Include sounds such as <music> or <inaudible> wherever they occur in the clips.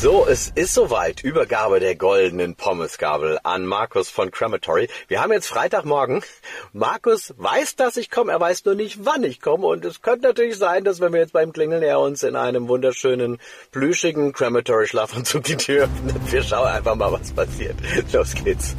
So, es ist soweit. Übergabe der goldenen Pommesgabel an Markus von Crematory. Wir haben jetzt Freitagmorgen. Markus weiß, dass ich komme. Er weiß nur nicht, wann ich komme. Und es könnte natürlich sein, dass wenn wir jetzt beim Klingeln er uns in einem wunderschönen, plüschigen Crematory-Schlafanzug die Tür öffnet. Wir schauen einfach mal, was passiert. Los geht's.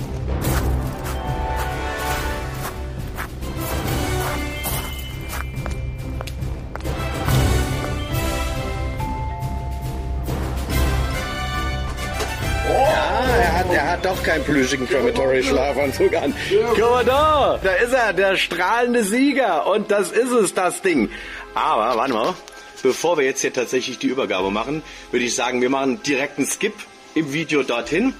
Hat, doch keinen plüschigen Crematory-Schlafanzug an. Guck mal da, ist er, der strahlende Sieger. Und das ist es, das Ding. Aber, warte mal, bevor wir jetzt hier tatsächlich die Übergabe machen, würde ich sagen, wir machen direkt einen Skip im Video dorthin.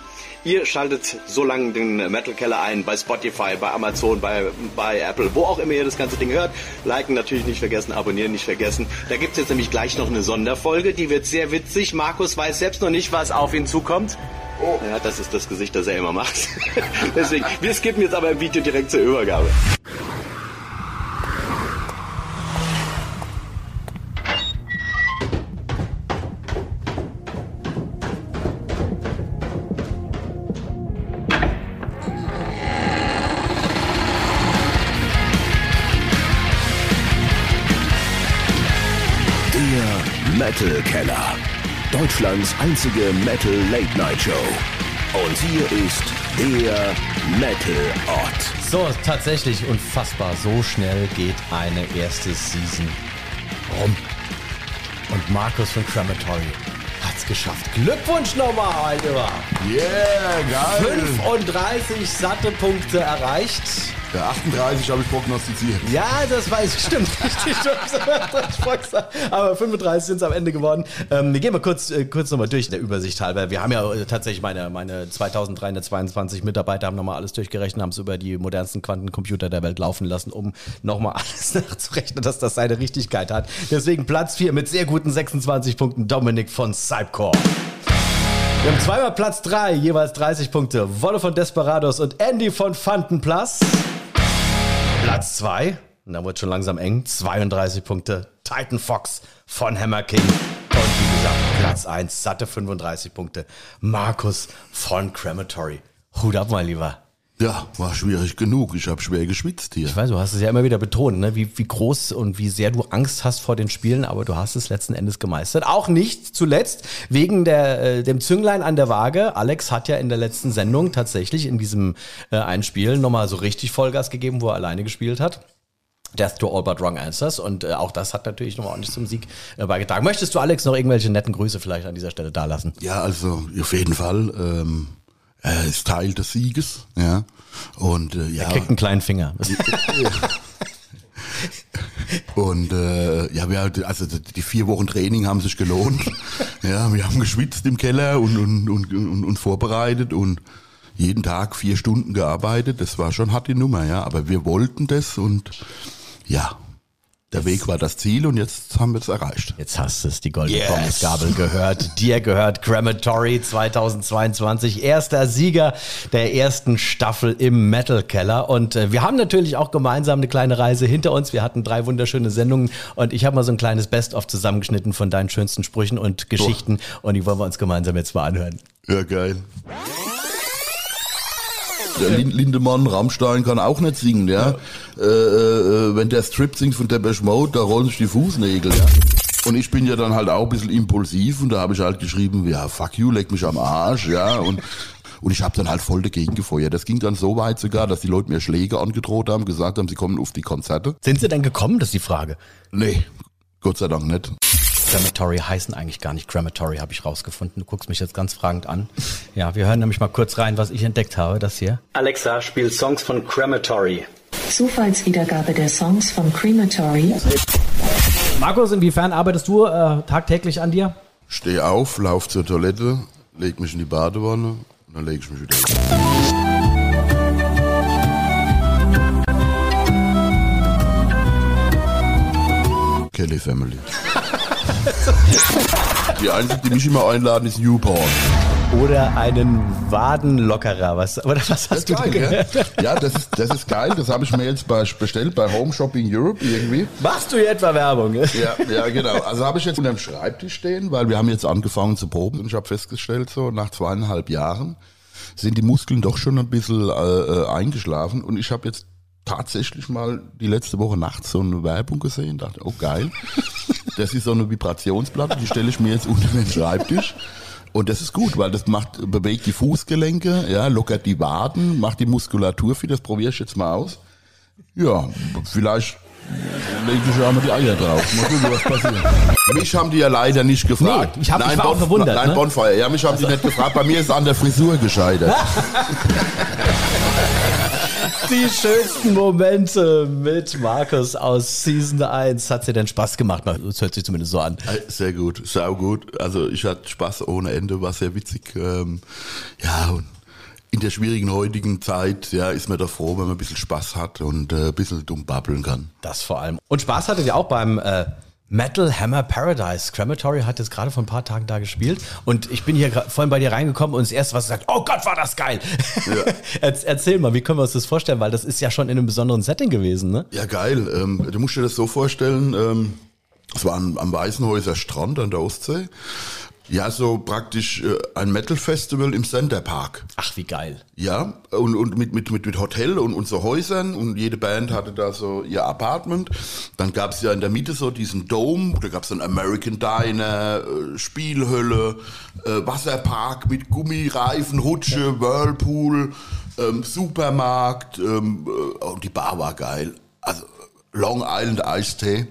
Ihr schaltet so lange den Metal Keller ein bei Spotify, bei Amazon, bei, bei Apple, wo auch immer ihr das ganze Ding hört. Liken natürlich nicht vergessen, abonnieren nicht vergessen. Da gibt's jetzt nämlich gleich noch eine Sonderfolge, die wird sehr witzig. Markus weiß selbst noch nicht, was auf ihn zukommt. Oh. Ja, das ist das Gesicht, das er immer macht. <laughs> Deswegen, wir skippen jetzt aber im Video direkt zur Übergabe. Der Metal Keller. Deutschlands einzige Metal Late Night Show. Und hier ist der Metal Ort. So, tatsächlich unfassbar. So schnell geht eine erste Season rum. Und Markus von Crematory hat's geschafft. Glückwunsch nochmal, Alter. Yeah, geil. 35 satte Punkte erreicht. Ja, 38 habe ich prognostiziert. Ja, das weiß ich, stimmt. <laughs> Richtig, Aber 35 sind es am Ende geworden. Ähm, wir gehen mal kurz, äh, kurz nochmal durch in der Übersicht halber. Wir haben ja äh, tatsächlich meine, meine 2322 Mitarbeiter haben nochmal alles durchgerechnet, haben es über die modernsten Quantencomputer der Welt laufen lassen, um nochmal <laughs> alles nachzurechnen, dass das seine Richtigkeit hat. Deswegen Platz 4 mit sehr guten 26 Punkten Dominik von Cypcore. Wir haben zweimal Platz 3, jeweils 30 Punkte. Wolle von Desperados und Andy von Fantenplus. Platz 2, und da wird schon langsam eng, 32 Punkte. Titan Fox von Hammer King. Und wie gesagt, Platz 1, satte 35 Punkte. Markus von Crematory. Hut ab, mein Lieber. Ja, war schwierig genug. Ich habe schwer geschwitzt hier. Ich weiß, du hast es ja immer wieder betont, ne? wie, wie groß und wie sehr du Angst hast vor den Spielen, aber du hast es letzten Endes gemeistert. Auch nicht zuletzt wegen der, äh, dem Zünglein an der Waage. Alex hat ja in der letzten Sendung tatsächlich in diesem äh, einen Spiel nochmal so richtig Vollgas gegeben, wo er alleine gespielt hat. Death to All But Wrong Answers. Und äh, auch das hat natürlich nochmal ordentlich zum Sieg äh, beigetragen. Möchtest du, Alex, noch irgendwelche netten Grüße vielleicht an dieser Stelle dalassen? Ja, also auf jeden Fall. Ähm, er ist Teil des Sieges. Ja. Und äh, ja. Er kriegt einen kleinen Finger. <laughs> Und äh, ja, wir, also die vier Wochen Training haben sich gelohnt. <laughs> ja, wir haben geschwitzt im Keller und, und, und, und, und vorbereitet und jeden Tag vier Stunden gearbeitet. Das war schon hart die Nummer, ja. Aber wir wollten das und ja, der Weg war das Ziel und jetzt haben wir es erreicht. Jetzt hast du es, die goldene yes. Pommesgabel gehört. Dir gehört Crematory 2022, erster Sieger der ersten Staffel im Metal Keller. Und äh, wir haben natürlich auch gemeinsam eine kleine Reise hinter uns. Wir hatten drei wunderschöne Sendungen und ich habe mal so ein kleines Best-of zusammengeschnitten von deinen schönsten Sprüchen und Geschichten. Oh. Und die wollen wir uns gemeinsam jetzt mal anhören. Ja, geil. Der Lindemann, Rammstein kann auch nicht singen, ja. ja. Äh, äh, wenn der Strip singt von Depeche Mode, da rollen sich die Fußnägel, ja. Und ich bin ja dann halt auch ein bisschen impulsiv und da habe ich halt geschrieben, ja, fuck you, leck mich am Arsch, ja. Und, und ich habe dann halt voll dagegen gefeuert. Das ging dann so weit sogar, dass die Leute mir Schläge angedroht haben, gesagt haben, sie kommen auf die Konzerte. Sind sie denn gekommen, das ist die Frage? Nee, Gott sei Dank nicht. Crematory heißen eigentlich gar nicht Crematory, habe ich rausgefunden. Du guckst mich jetzt ganz fragend an. Ja, wir hören nämlich mal kurz rein, was ich entdeckt habe, das hier. Alexa spielt Songs von Crematory. Zufallswiedergabe der Songs von Crematory. Markus, inwiefern arbeitest du äh, tagtäglich an dir? Steh auf, lauf zur Toilette, leg mich in die Badewanne und dann lege ich mich wieder hin. Kelly Family. Die einzige, die mich immer einladen, ist Newborn. oder einen Wadenlockerer. Was, oder was hast du geil, gehört? ja? ja, das ist, das ist geil. Das habe ich mir jetzt bei, bestellt bei Home Shopping Europe irgendwie. Machst du hier etwa Werbung? Ja, ja, genau. Also habe ich jetzt unter dem Schreibtisch stehen, weil wir haben jetzt angefangen zu proben und ich habe festgestellt, so nach zweieinhalb Jahren sind die Muskeln doch schon ein bisschen äh, äh eingeschlafen und ich habe jetzt tatsächlich mal die letzte Woche nachts so eine Werbung gesehen, dachte, oh geil, <laughs> das ist so eine Vibrationsplatte, die stelle ich mir jetzt unter den Schreibtisch. Und das ist gut, weil das macht, bewegt die Fußgelenke, ja, lockert die Waden, macht die Muskulatur fit, das probiere ich jetzt mal aus. Ja, vielleicht lege ich ja mal die Eier drauf. Mal gucken, was passiert. Mich haben die ja leider nicht gefragt. Nee, ich hab- ich war auch verwundert, Nein, ne? Bonfire. Ja, mich haben die nicht gefragt. Bei mir ist an der Frisur gescheitert. <laughs> Die schönsten Momente mit Markus aus Season 1. Hat dir denn Spaß gemacht? Das hört sich zumindest so an. Äh, Sehr gut, sau gut. Also ich hatte Spaß ohne Ende, war sehr witzig. Ähm, ja, und in der schwierigen heutigen Zeit, ja, ist man doch froh, wenn man ein bisschen Spaß hat und äh, ein bisschen dumm babbeln kann. Das vor allem. Und Spaß hattet ihr auch beim äh, Metal Hammer Paradise. Crematory hat jetzt gerade vor ein paar Tagen da gespielt. Und ich bin hier vorhin bei dir reingekommen und das erste, was du sagst, oh Gott, war das geil. <laughs> Erz- Erzähl mal, wie können wir uns das vorstellen? Weil das ist ja schon in einem besonderen Setting gewesen, ne? Ja, geil. Ähm, du musst dir das so vorstellen, ähm, es war am, am Weißenhäuser Strand an der Ostsee. Ja, so praktisch äh, ein Metal-Festival im Centerpark. Ach, wie geil. Ja, und, und mit, mit, mit, mit Hotel und, und so Häusern und jede Band hatte da so ihr Apartment. Dann gab's ja in der Mitte so diesen Dome, da gab's dann American Diner, äh, Spielhölle, äh, Wasserpark mit Gummireifen, Hutsche, Whirlpool, ähm, Supermarkt ähm, äh, und die Bar war geil. Also Long Island Eistee.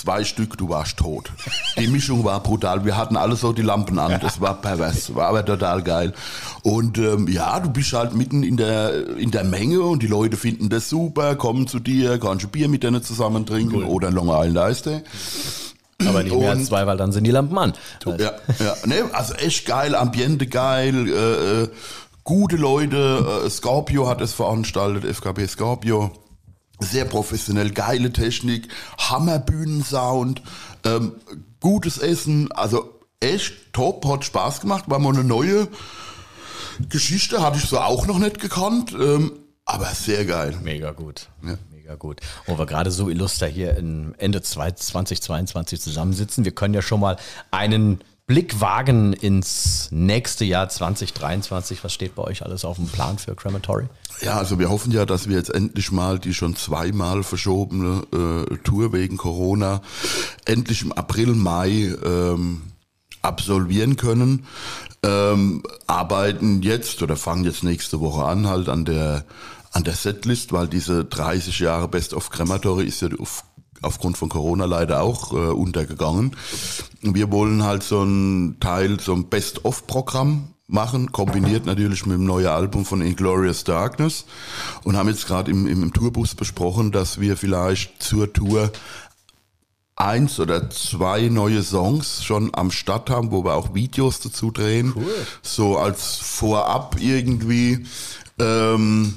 Zwei Stück, du warst tot. Die Mischung war brutal. Wir hatten alle so die Lampen an. Das war pervers, war aber total geil. Und ähm, ja, du bist halt mitten in der in der Menge und die Leute finden das super, kommen zu dir, kannst ein Bier mit denen zusammen trinken oder ein Long Island Eistee. Aber nicht mehr als Und- zwei, weil dann sind die Lampen an. Ja, ja. Nee, also echt geil, Ambiente geil, äh, äh, gute Leute. Äh, Scorpio hat es veranstaltet, FKB Scorpio. Sehr professionell, geile Technik, Hammerbühnensound, ähm, gutes Essen, also echt top, hat Spaß gemacht, war mal eine neue Geschichte, hatte ich so auch noch nicht gekannt, ähm, aber sehr geil. Mega gut. Ja. Mega gut. Wo wir gerade so illuster hier Ende 2022 zusammensitzen, wir können ja schon mal einen Blick wagen ins nächste Jahr 2023. Was steht bei euch alles auf dem Plan für Crematory? Ja, also wir hoffen ja, dass wir jetzt endlich mal die schon zweimal verschobene äh, Tour wegen Corona endlich im April, Mai ähm, absolvieren können. Ähm, arbeiten jetzt oder fangen jetzt nächste Woche an halt an der an der Setlist, weil diese 30 Jahre Best of Crematory ist ja auf, aufgrund von Corona leider auch äh, untergegangen. Wir wollen halt so ein Teil, so ein Best-of-Programm machen, kombiniert natürlich mit dem neuen Album von Inglorious Darkness und haben jetzt gerade im, im, im Tourbus besprochen, dass wir vielleicht zur Tour eins oder zwei neue Songs schon am Start haben, wo wir auch Videos dazu drehen. So als Vorab irgendwie. Ähm,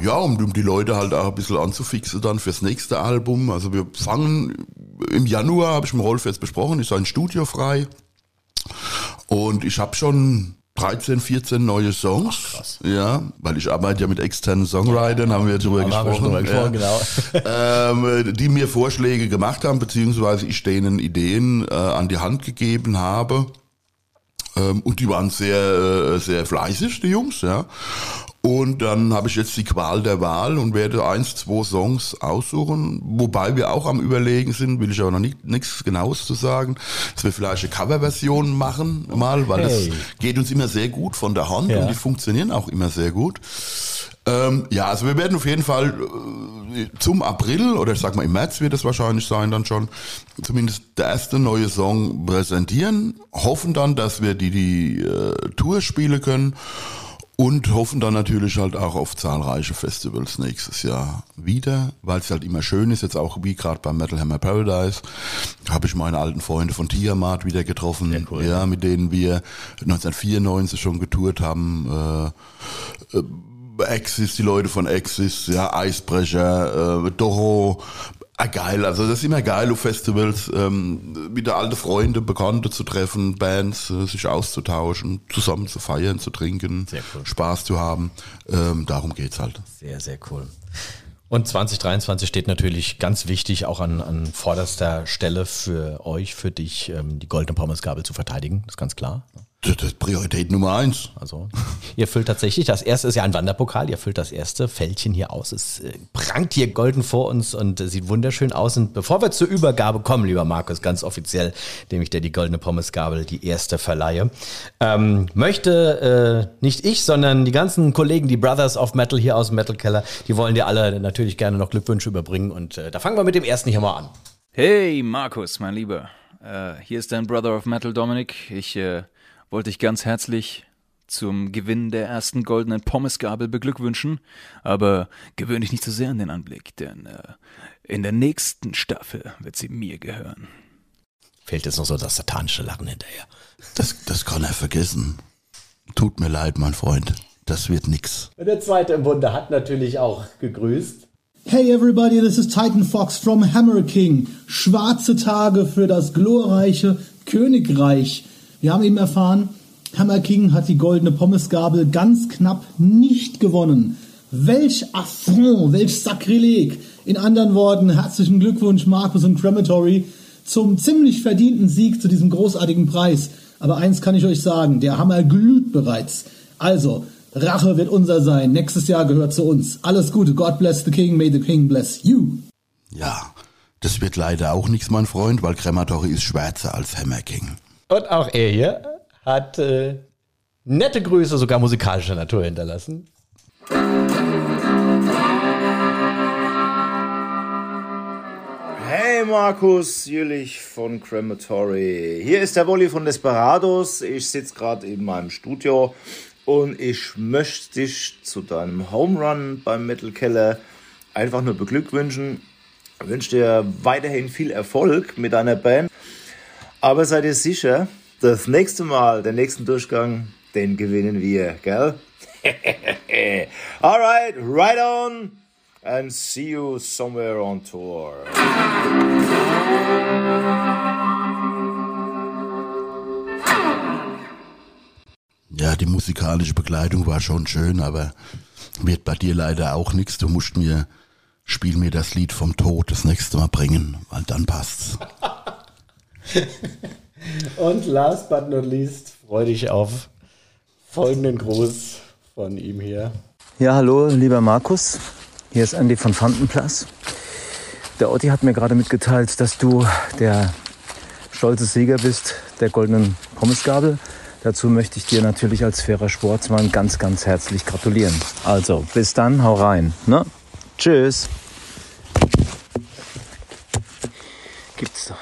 ja, um, die Leute halt auch ein bisschen anzufixen dann fürs nächste Album. Also wir fangen im Januar, habe ich mit Rolf jetzt besprochen, ist ein Studio frei. Und ich habe schon 13, 14 neue Songs. krass. Ja, weil ich arbeite ja mit externen Songwritern, haben wir jetzt drüber Da haben wir gesprochen. schon gesprochen, ja. <laughs> ähm, die mir Vorschläge gemacht haben, beziehungsweise ich denen Ideen äh, an die Hand gegeben habe. Ähm, und die waren sehr, äh, sehr fleißig, die Jungs, ja. Und dann habe ich jetzt die Qual der Wahl und werde eins, zwei Songs aussuchen, wobei wir auch am überlegen sind, will ich aber noch nicht, nichts Genaues zu sagen, dass wir vielleicht eine Coverversion machen mal, weil Hey. das geht uns immer sehr gut von der Hand Ja. und die funktionieren auch immer sehr gut. Ähm, ja, also wir werden auf jeden Fall äh, zum April oder ich sag mal im März wird es wahrscheinlich sein dann schon zumindest der erste neue Song präsentieren, hoffen dann, dass wir die die äh, Tour spielen können und hoffen dann natürlich halt auch auf zahlreiche Festivals nächstes Jahr wieder, weil es halt immer schön ist, jetzt auch wie gerade beim Metal Hammer Paradise, habe ich meine alten Freunde von Tiamat wieder getroffen, cool. ja, mit denen wir 1994 schon getourt haben. Äh, äh, Axis, die Leute von Axis, ja, Eisbrecher, äh, Doro, Ah, geil, also das ist immer geil auf Festivals, ähm, wieder alte Freunde, Bekannte zu treffen, Bands, äh, sich auszutauschen, zusammen zu feiern, zu trinken, Sehr cool. Spaß zu haben. Ähm, darum geht's halt. Sehr, sehr cool. Und 2023 steht natürlich ganz wichtig auch an, an vorderster Stelle für euch, für dich, ähm, die goldene Pommesgabel zu verteidigen. Das ist ganz klar. Das ist Priorität Nummer eins. Also ihr füllt tatsächlich, das erste ist ja ein Wanderpokal, ihr füllt das erste Fältchen hier aus. Es äh, prangt hier golden vor uns und äh, sieht wunderschön aus. Und bevor wir zur Übergabe kommen, lieber Markus, ganz offiziell, dem ich dir die goldene Pommesgabel, die erste verleihe, ähm, möchte äh, nicht ich, sondern die ganzen Kollegen, die Brothers of Metal hier aus dem Metal Keller, die wollen dir alle natürlich gerne noch Glückwünsche überbringen. Und äh, da fangen wir mit dem ersten hier mal an. Hey Markus, mein Lieber. Äh, hier ist dein Brother of Metal Dominic. Ich äh, wollte dich ganz herzlich zum Gewinn der ersten goldenen Pommesgabel beglückwünschen, aber gewöhne dich nicht zu sehr an den Anblick, denn äh, in der nächsten Staffel wird sie mir gehören. Fehlt jetzt noch so das satanische Lachen hinterher. Das, das kann er vergessen. Tut mir leid, mein Freund. Das wird nix. Und der zweite im Bunde hat natürlich auch gegrüßt. Hey everybody, this is Titan Fox from Hammer King. Schwarze Tage für das glorreiche Königreich. Wir haben eben erfahren, Hammer King hat die goldene Pommesgabel ganz knapp nicht gewonnen. Welch Affront, welch Sakrileg. In anderen Worten, herzlichen Glückwunsch Markus und Crematory zum ziemlich verdienten Sieg zu diesem großartigen Preis. Aber eins kann ich euch sagen, der Hammer glüht bereits. Also, Rache wird unser sein. Nächstes Jahr gehört zu uns. Alles Gute. God bless the King. May the King bless you. Ja, das wird leider auch nichts, mein Freund, weil Krematori ist schwärzer als Hammer King. Und auch er hier hat äh, nette Grüße, sogar musikalischer Natur hinterlassen. Hey Markus Jülich von Crematory. Hier ist der Wolli von Desperados. Ich sitze gerade in meinem Studio und ich möchte dich zu deinem Home Run beim Metal Keller einfach nur beglückwünschen. Ich wünsche dir weiterhin viel Erfolg mit deiner Band. Aber seid ihr sicher, das nächste Mal, den nächsten Durchgang, den gewinnen wir, gell? <laughs> Alright, right on and see you somewhere on tour. Ja, die musikalische Begleitung war schon schön, aber wird bei dir leider auch nichts. Du musst mir, spiel mir das Lied vom Tod das nächste Mal bringen, weil dann passt's. <laughs> <laughs> Und last but not least freue dich auf folgenden Gruß von ihm hier. Ja, hallo, lieber Markus. Hier ist Andy von Fantenplatz. Der Otti hat mir gerade mitgeteilt, dass du der stolze Sieger bist der goldenen Pommesgabel. Dazu möchte ich dir natürlich als fairer Sportsmann ganz, ganz herzlich gratulieren. Also, bis dann, hau rein. Ne? Tschüss. Gibt's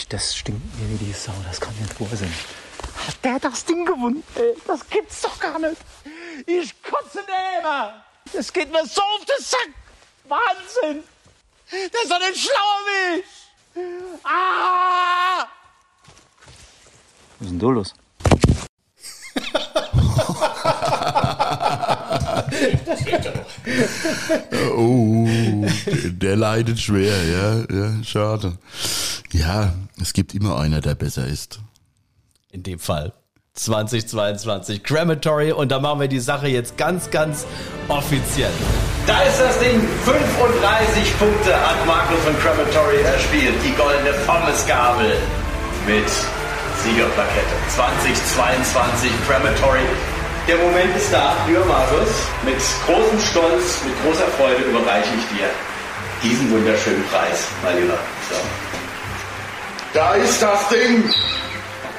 Echt, das stinkt mir wie die Sau. Das kann nicht wahr sein. Hat der das Ding gewonnen? Ey, das gibt's doch gar nicht. Ich kotze nehmen. Das geht mir so auf den Sack. Wahnsinn. Der ist doch nicht schlauer wie ich. Ah! Was ist denn da los? Oh, der, der leidet schwer, ja, ja, schade. Ja, es gibt immer einer, der besser ist. In dem Fall 2022 Crematory und da machen wir die Sache jetzt ganz, ganz offiziell. Da ist das Ding. 35 Punkte hat Markus von Crematory erspielt. Die goldene Pommesgabel mit Siegerplakette. 2022 Crematory. Der Moment ist da, lieber Markus. Mit großem Stolz, mit großer Freude überreiche ich dir diesen wunderschönen Preis, mein Lieber. So. Da ist das Ding.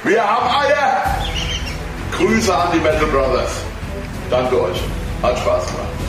Wir haben Eier. Grüße an die Metal Brothers. Danke euch. Hat Spaß gemacht.